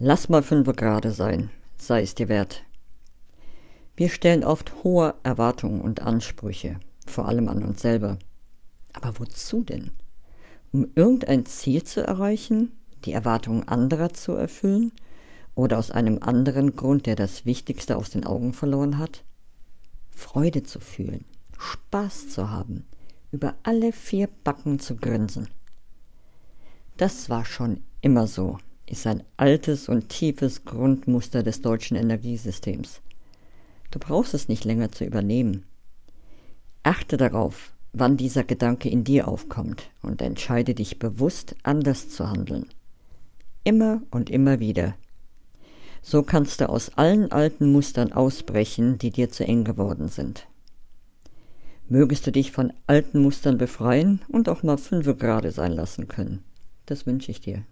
Lass mal fünf gerade sein, sei es dir wert. Wir stellen oft hohe Erwartungen und Ansprüche, vor allem an uns selber. Aber wozu denn? Um irgendein Ziel zu erreichen, die Erwartungen anderer zu erfüllen oder aus einem anderen Grund, der das Wichtigste aus den Augen verloren hat? Freude zu fühlen, Spaß zu haben, über alle vier Backen zu grinsen. Das war schon immer so, ist ein altes und tiefes Grundmuster des deutschen Energiesystems. Du brauchst es nicht länger zu übernehmen. Achte darauf, wann dieser Gedanke in dir aufkommt und entscheide dich bewusst anders zu handeln. Immer und immer wieder. So kannst du aus allen alten Mustern ausbrechen, die dir zu eng geworden sind. Mögest du dich von alten Mustern befreien und auch mal fünfe gerade sein lassen können. Das wünsche ich dir.